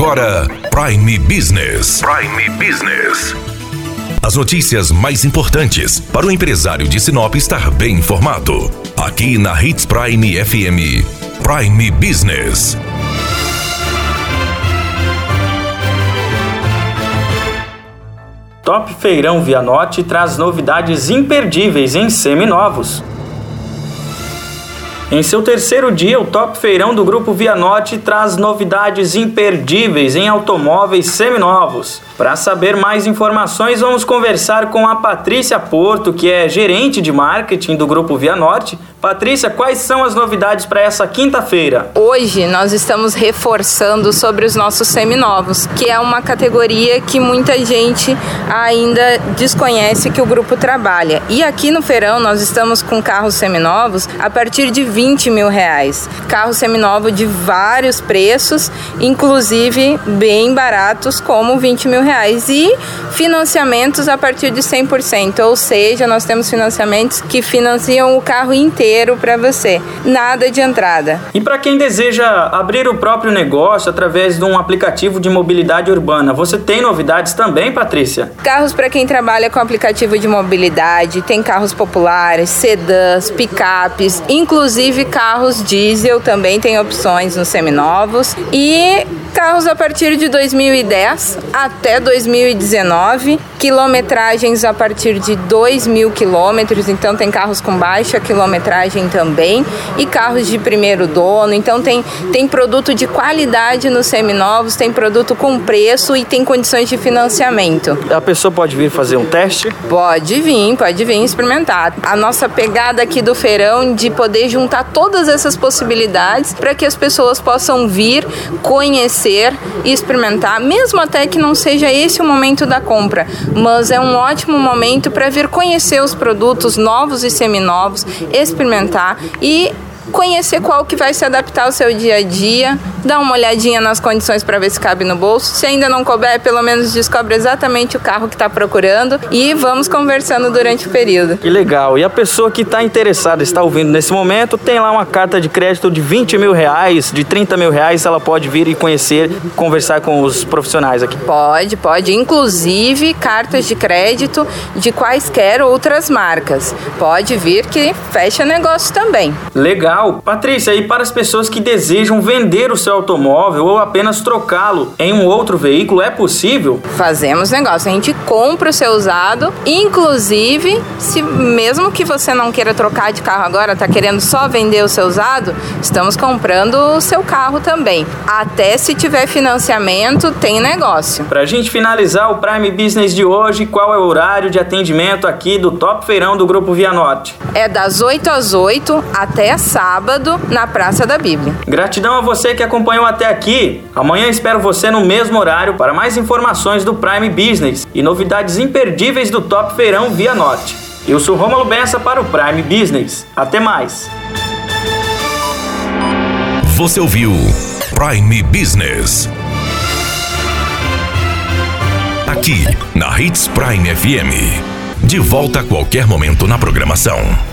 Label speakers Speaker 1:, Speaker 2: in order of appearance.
Speaker 1: agora Prime Business. Prime Business. As notícias mais importantes para o empresário de Sinop estar bem informado. Aqui na Hits Prime FM. Prime Business.
Speaker 2: Top Feirão Vianote traz novidades imperdíveis em seminovos. Em seu terceiro dia, o Top Feirão do Grupo Vianote traz novidades imperdíveis em automóveis seminovos. Para saber mais informações, vamos conversar com a Patrícia Porto, que é gerente de marketing do Grupo Vianorte. Patrícia, quais são as novidades para essa quinta-feira?
Speaker 3: Hoje nós estamos reforçando sobre os nossos seminovos, que é uma categoria que muita gente ainda desconhece que o grupo trabalha. E aqui no feirão nós estamos com carros seminovos a partir de 20 mil reais. Carro seminovo de vários preços, inclusive bem baratos, como 20 mil reais reais e financiamentos a partir de 100%, ou seja, nós temos financiamentos que financiam o carro inteiro para você, nada de entrada.
Speaker 2: E para quem deseja abrir o próprio negócio através de um aplicativo de mobilidade urbana, você tem novidades também, Patrícia?
Speaker 3: Carros para quem trabalha com aplicativo de mobilidade, tem carros populares, sedãs, picapes, inclusive carros diesel também tem opções nos seminovos e carros a partir de 2010 até 2019, quilometragens a partir de 2 mil quilômetros, então tem carros com baixa quilometragem também, e carros de primeiro dono, então tem, tem produto de qualidade nos seminovos, tem produto com preço e tem condições de financiamento.
Speaker 2: A pessoa pode vir fazer um teste?
Speaker 3: Pode vir, pode vir experimentar. A nossa pegada aqui do feirão de poder juntar todas essas possibilidades para que as pessoas possam vir, conhecer e experimentar, mesmo até que não seja esse o momento da compra, mas é um ótimo momento para vir conhecer os produtos novos e seminovos, experimentar e conhecer qual que vai se adaptar ao seu dia a dia, dar uma olhadinha nas condições para ver se cabe no bolso. Se ainda não couber, pelo menos descobre exatamente o carro que está procurando e vamos conversando durante o período.
Speaker 2: Que legal. E a pessoa que está interessada, está ouvindo nesse momento, tem lá uma carta de crédito de 20 mil reais, de 30 mil reais, ela pode vir e conhecer, conversar com os profissionais aqui.
Speaker 3: Pode, pode. Inclusive cartas de crédito de quaisquer outras marcas. Pode vir que fecha negócio também.
Speaker 2: Legal. Legal. Patrícia, e para as pessoas que desejam vender o seu automóvel ou apenas trocá-lo em um outro veículo, é possível?
Speaker 3: Fazemos negócio. A gente compra o seu usado, inclusive, se mesmo que você não queira trocar de carro agora, está querendo só vender o seu usado, estamos comprando o seu carro também. Até se tiver financiamento, tem negócio.
Speaker 2: Para a gente finalizar o Prime Business de hoje, qual é o horário de atendimento aqui do Top Feirão do Grupo Via Norte?
Speaker 3: É das 8 às 8 até sábado sábado na Praça da Bíblia.
Speaker 2: Gratidão a você que acompanhou até aqui. Amanhã espero você no mesmo horário para mais informações do Prime Business e novidades imperdíveis do Top Feirão Via Norte. Eu sou Romulo Bessa para o Prime Business. Até mais.
Speaker 1: Você ouviu Prime Business. Aqui na Hits Prime FM. De volta a qualquer momento na programação.